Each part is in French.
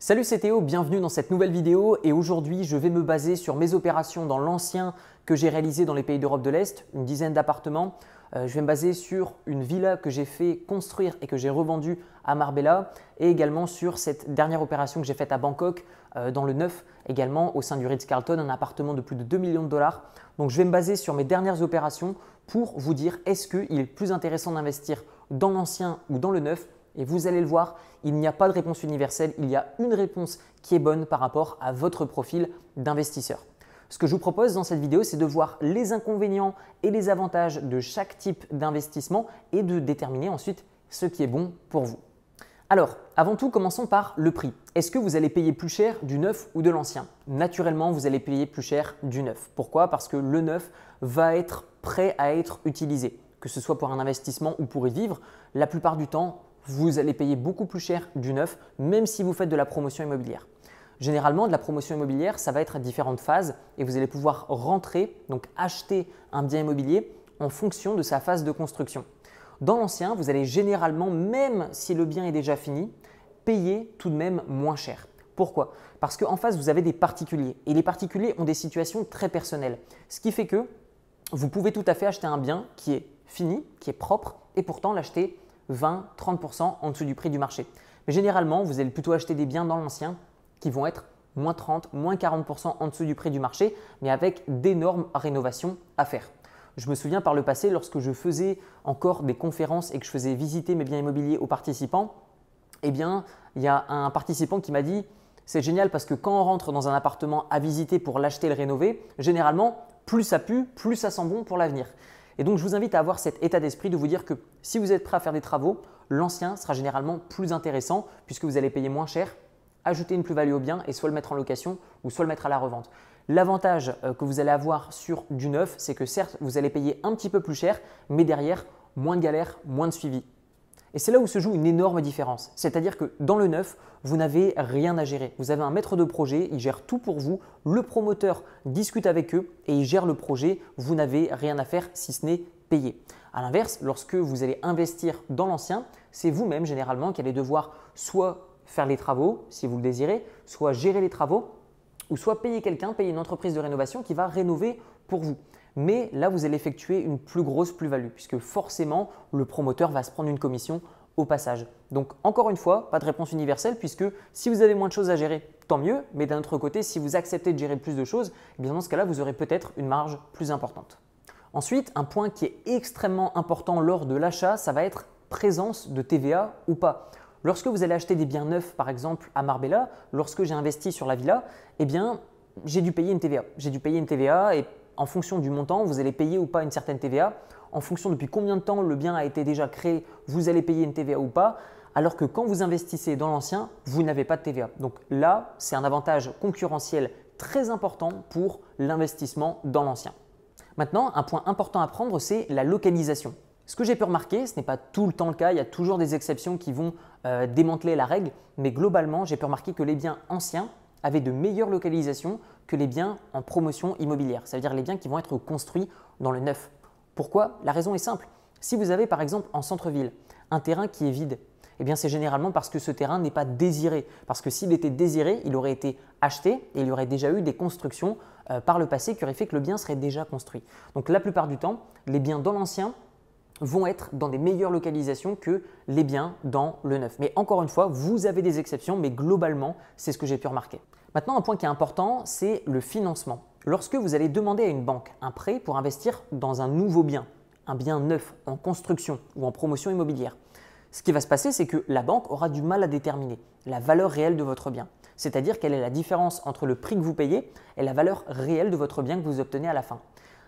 Salut c'est Théo, bienvenue dans cette nouvelle vidéo et aujourd'hui je vais me baser sur mes opérations dans l'ancien que j'ai réalisé dans les pays d'Europe de l'Est, une dizaine d'appartements. Euh, je vais me baser sur une villa que j'ai fait construire et que j'ai revendue à Marbella et également sur cette dernière opération que j'ai faite à Bangkok euh, dans le neuf également au sein du Ritz-Carlton, un appartement de plus de 2 millions de dollars. Donc je vais me baser sur mes dernières opérations pour vous dire est-ce qu'il est plus intéressant d'investir dans l'ancien ou dans le neuf et vous allez le voir, il n'y a pas de réponse universelle, il y a une réponse qui est bonne par rapport à votre profil d'investisseur. Ce que je vous propose dans cette vidéo, c'est de voir les inconvénients et les avantages de chaque type d'investissement et de déterminer ensuite ce qui est bon pour vous. Alors, avant tout, commençons par le prix. Est-ce que vous allez payer plus cher du neuf ou de l'ancien? Naturellement, vous allez payer plus cher du neuf. Pourquoi? Parce que le neuf va être prêt à être utilisé. Que ce soit pour un investissement ou pour y vivre, la plupart du temps, vous allez payer beaucoup plus cher du neuf, même si vous faites de la promotion immobilière. Généralement, de la promotion immobilière, ça va être à différentes phases et vous allez pouvoir rentrer, donc acheter un bien immobilier en fonction de sa phase de construction. Dans l'ancien, vous allez généralement, même si le bien est déjà fini, payer tout de même moins cher. Pourquoi? Parce qu'en face, vous avez des particuliers et les particuliers ont des situations très personnelles. Ce qui fait que vous pouvez tout à fait acheter un bien qui est fini, qui est propre et pourtant l'acheter 20-30% en dessous du prix du marché. Mais généralement, vous allez plutôt acheter des biens dans l'ancien qui vont être moins 30, moins 40% en dessous du prix du marché, mais avec d'énormes rénovations à faire. Je me souviens par le passé, lorsque je faisais encore des conférences et que je faisais visiter mes biens immobiliers aux participants, eh bien, il y a un participant qui m'a dit c'est génial parce que quand on rentre dans un appartement à visiter pour l'acheter et le rénover, généralement, plus ça pue, plus ça sent bon pour l'avenir. Et donc, je vous invite à avoir cet état d'esprit de vous dire que si vous êtes prêt à faire des travaux, l'ancien sera généralement plus intéressant puisque vous allez payer moins cher, ajouter une plus-value au bien et soit le mettre en location ou soit le mettre à la revente. L'avantage euh, que vous allez avoir sur du neuf, c'est que certes, vous allez payer un petit peu plus cher, mais derrière, moins de galères, moins de suivi. Et c'est là où se joue une énorme différence. C'est-à-dire que dans le neuf, vous n'avez rien à gérer. Vous avez un maître de projet, il gère tout pour vous. Le promoteur discute avec eux et il gère le projet. Vous n'avez rien à faire si ce n'est payer. A l'inverse, lorsque vous allez investir dans l'ancien, c'est vous-même généralement qui allez devoir soit faire les travaux si vous le désirez, soit gérer les travaux, ou soit payer quelqu'un, payer une entreprise de rénovation qui va rénover pour vous mais là, vous allez effectuer une plus grosse plus-value, puisque forcément, le promoteur va se prendre une commission au passage. Donc, encore une fois, pas de réponse universelle, puisque si vous avez moins de choses à gérer, tant mieux, mais d'un autre côté, si vous acceptez de gérer plus de choses, eh bien dans ce cas-là, vous aurez peut-être une marge plus importante. Ensuite, un point qui est extrêmement important lors de l'achat, ça va être présence de TVA ou pas. Lorsque vous allez acheter des biens neufs, par exemple à Marbella, lorsque j'ai investi sur la villa, eh bien, j'ai dû payer une TVA. J'ai dû payer une TVA et en fonction du montant, vous allez payer ou pas une certaine TVA. En fonction depuis combien de temps le bien a été déjà créé, vous allez payer une TVA ou pas. Alors que quand vous investissez dans l'ancien, vous n'avez pas de TVA. Donc là, c'est un avantage concurrentiel très important pour l'investissement dans l'ancien. Maintenant, un point important à prendre, c'est la localisation. Ce que j'ai pu remarquer, ce n'est pas tout le temps le cas, il y a toujours des exceptions qui vont euh, démanteler la règle, mais globalement, j'ai pu remarquer que les biens anciens avaient de meilleures localisations que les biens en promotion immobilière, c'est-à-dire les biens qui vont être construits dans le neuf. Pourquoi? La raison est simple. Si vous avez par exemple en centre-ville un terrain qui est vide, eh c'est généralement parce que ce terrain n'est pas désiré. Parce que s'il était désiré, il aurait été acheté et il y aurait déjà eu des constructions euh, par le passé qui auraient fait que le bien serait déjà construit. Donc la plupart du temps, les biens dans l'ancien vont être dans des meilleures localisations que les biens dans le neuf. Mais encore une fois, vous avez des exceptions, mais globalement, c'est ce que j'ai pu remarquer. Maintenant, un point qui est important, c'est le financement. Lorsque vous allez demander à une banque un prêt pour investir dans un nouveau bien, un bien neuf en construction ou en promotion immobilière, ce qui va se passer, c'est que la banque aura du mal à déterminer la valeur réelle de votre bien. C'est-à-dire quelle est la différence entre le prix que vous payez et la valeur réelle de votre bien que vous obtenez à la fin.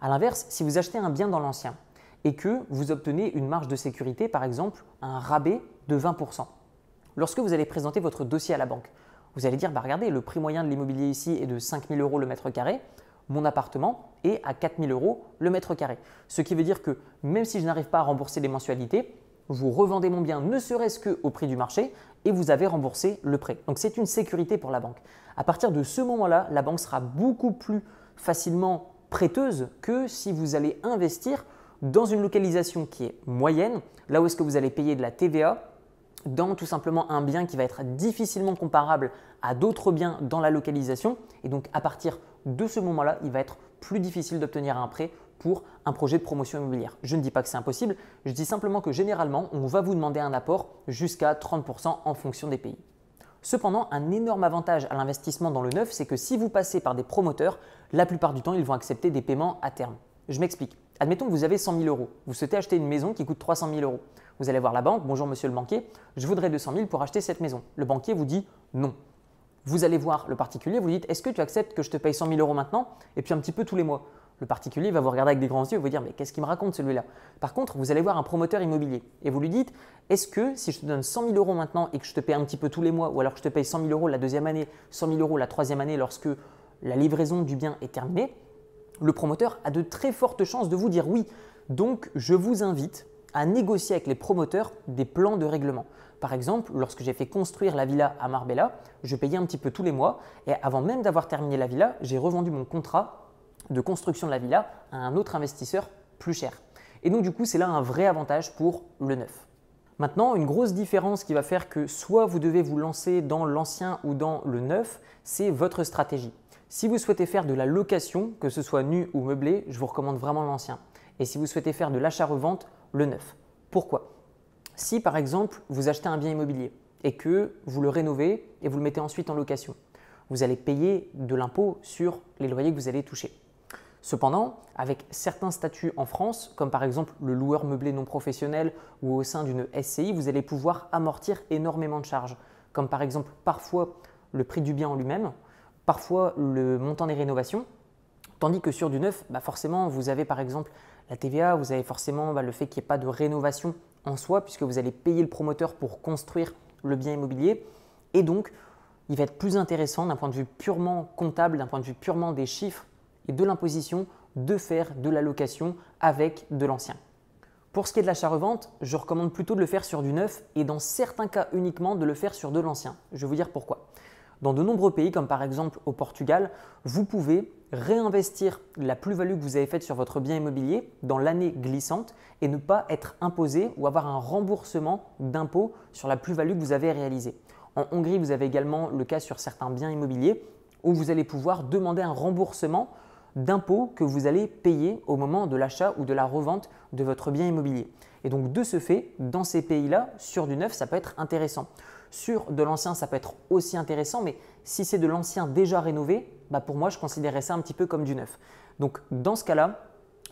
A l'inverse, si vous achetez un bien dans l'ancien et que vous obtenez une marge de sécurité, par exemple un rabais de 20%, lorsque vous allez présenter votre dossier à la banque, vous allez dire, bah regardez, le prix moyen de l'immobilier ici est de 5 000 euros le mètre carré, mon appartement est à 4 000 euros le mètre carré. Ce qui veut dire que même si je n'arrive pas à rembourser les mensualités, vous revendez mon bien ne serait-ce qu'au prix du marché et vous avez remboursé le prêt. Donc c'est une sécurité pour la banque. À partir de ce moment-là, la banque sera beaucoup plus facilement prêteuse que si vous allez investir dans une localisation qui est moyenne, là où est-ce que vous allez payer de la TVA dans tout simplement un bien qui va être difficilement comparable à d'autres biens dans la localisation. Et donc à partir de ce moment-là, il va être plus difficile d'obtenir un prêt pour un projet de promotion immobilière. Je ne dis pas que c'est impossible, je dis simplement que généralement, on va vous demander un apport jusqu'à 30% en fonction des pays. Cependant, un énorme avantage à l'investissement dans le neuf, c'est que si vous passez par des promoteurs, la plupart du temps, ils vont accepter des paiements à terme. Je m'explique. Admettons que vous avez 100 000 euros. Vous souhaitez acheter une maison qui coûte 300 000 euros. Vous allez voir la banque, bonjour monsieur le banquier, je voudrais 200 000 pour acheter cette maison. Le banquier vous dit non. Vous allez voir le particulier, vous lui dites est-ce que tu acceptes que je te paye 100 000 euros maintenant et puis un petit peu tous les mois? Le particulier va vous regarder avec des grands yeux et vous dire mais qu'est-ce qu'il me raconte celui-là? Par contre, vous allez voir un promoteur immobilier et vous lui dites est-ce que si je te donne 100 000 euros maintenant et que je te paye un petit peu tous les mois ou alors que je te paye 100 000 euros la deuxième année, 100 000 euros la troisième année lorsque la livraison du bien est terminée, le promoteur a de très fortes chances de vous dire oui. Donc je vous invite à négocier avec les promoteurs des plans de règlement. Par exemple, lorsque j'ai fait construire la villa à Marbella, je payais un petit peu tous les mois et avant même d'avoir terminé la villa, j'ai revendu mon contrat de construction de la villa à un autre investisseur plus cher. Et donc du coup, c'est là un vrai avantage pour le neuf. Maintenant, une grosse différence qui va faire que soit vous devez vous lancer dans l'ancien ou dans le neuf, c'est votre stratégie. Si vous souhaitez faire de la location, que ce soit nu ou meublé, je vous recommande vraiment l'ancien. Et si vous souhaitez faire de l'achat-revente, le neuf. Pourquoi? Si par exemple vous achetez un bien immobilier et que vous le rénovez et vous le mettez ensuite en location, vous allez payer de l'impôt sur les loyers que vous allez toucher. Cependant, avec certains statuts en France, comme par exemple le loueur meublé non professionnel ou au sein d'une SCI, vous allez pouvoir amortir énormément de charges, comme par exemple parfois le prix du bien en lui-même, parfois le montant des rénovations, tandis que sur du neuf, bah forcément, vous avez par exemple la TVA, vous avez forcément bah, le fait qu'il n'y ait pas de rénovation en soi, puisque vous allez payer le promoteur pour construire le bien immobilier, et donc il va être plus intéressant d'un point de vue purement comptable, d'un point de vue purement des chiffres et de l'imposition de faire de la location avec de l'ancien. Pour ce qui est de l'achat-revente, je recommande plutôt de le faire sur du neuf et dans certains cas uniquement de le faire sur de l'ancien. Je vais vous dire pourquoi. Dans de nombreux pays, comme par exemple au Portugal, vous pouvez réinvestir la plus-value que vous avez faite sur votre bien immobilier dans l'année glissante et ne pas être imposé ou avoir un remboursement d'impôt sur la plus-value que vous avez réalisée. En Hongrie, vous avez également le cas sur certains biens immobiliers où vous allez pouvoir demander un remboursement d'impôts que vous allez payer au moment de l'achat ou de la revente de votre bien immobilier. Et donc de ce fait, dans ces pays-là, sur du neuf, ça peut être intéressant. Sur de l'ancien, ça peut être aussi intéressant, mais si c'est de l'ancien déjà rénové, bah pour moi, je considérais ça un petit peu comme du neuf. Donc dans ce cas-là,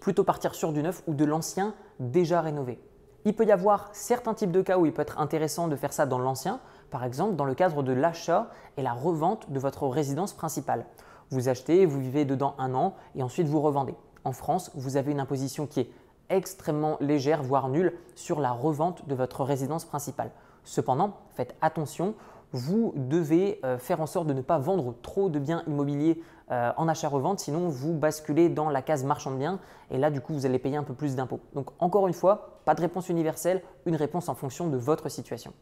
plutôt partir sur du neuf ou de l'ancien déjà rénové. Il peut y avoir certains types de cas où il peut être intéressant de faire ça dans l'ancien, par exemple dans le cadre de l'achat et la revente de votre résidence principale. Vous achetez, vous vivez dedans un an et ensuite vous revendez. En France, vous avez une imposition qui est extrêmement légère, voire nulle, sur la revente de votre résidence principale. Cependant, faites attention, vous devez euh, faire en sorte de ne pas vendre trop de biens immobiliers euh, en achat-revente, sinon vous basculez dans la case marchand de biens et là du coup vous allez payer un peu plus d'impôts. Donc encore une fois, pas de réponse universelle, une réponse en fonction de votre situation.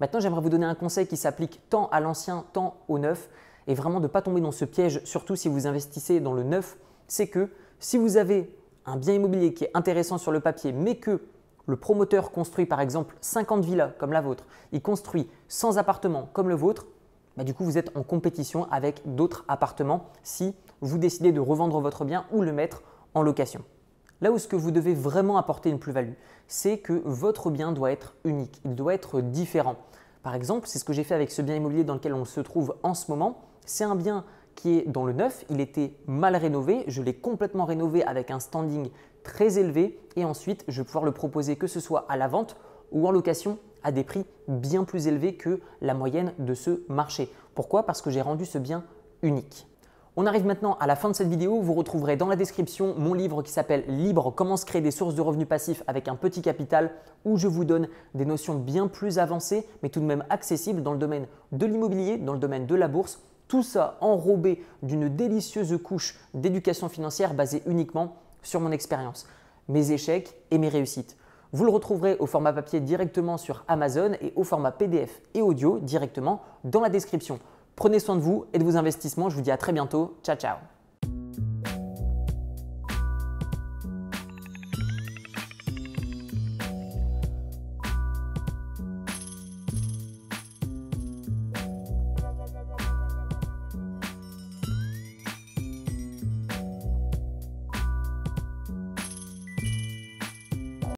Maintenant, j'aimerais vous donner un conseil qui s'applique tant à l'ancien, tant au neuf et vraiment de ne pas tomber dans ce piège, surtout si vous investissez dans le neuf, c'est que si vous avez un bien immobilier qui est intéressant sur le papier, mais que le promoteur construit par exemple 50 villas comme la vôtre, il construit 100 appartements comme le vôtre, bah, du coup vous êtes en compétition avec d'autres appartements si vous décidez de revendre votre bien ou le mettre en location. Là où ce que vous devez vraiment apporter une plus-value, c'est que votre bien doit être unique, il doit être différent. Par exemple, c'est ce que j'ai fait avec ce bien immobilier dans lequel on se trouve en ce moment. C'est un bien qui est dans le neuf, il était mal rénové, je l'ai complètement rénové avec un standing très élevé et ensuite je vais pouvoir le proposer que ce soit à la vente ou en location à des prix bien plus élevés que la moyenne de ce marché. Pourquoi? Parce que j'ai rendu ce bien unique. On arrive maintenant à la fin de cette vidéo. Vous retrouverez dans la description mon livre qui s'appelle Libre, comment se créer des sources de revenus passifs avec un petit capital, où je vous donne des notions bien plus avancées, mais tout de même accessibles dans le domaine de l'immobilier, dans le domaine de la bourse tout ça enrobé d'une délicieuse couche d'éducation financière basée uniquement sur mon expérience, mes échecs et mes réussites. Vous le retrouverez au format papier directement sur Amazon et au format PDF et audio directement dans la description. Prenez soin de vous et de vos investissements. Je vous dis à très bientôt. Ciao, ciao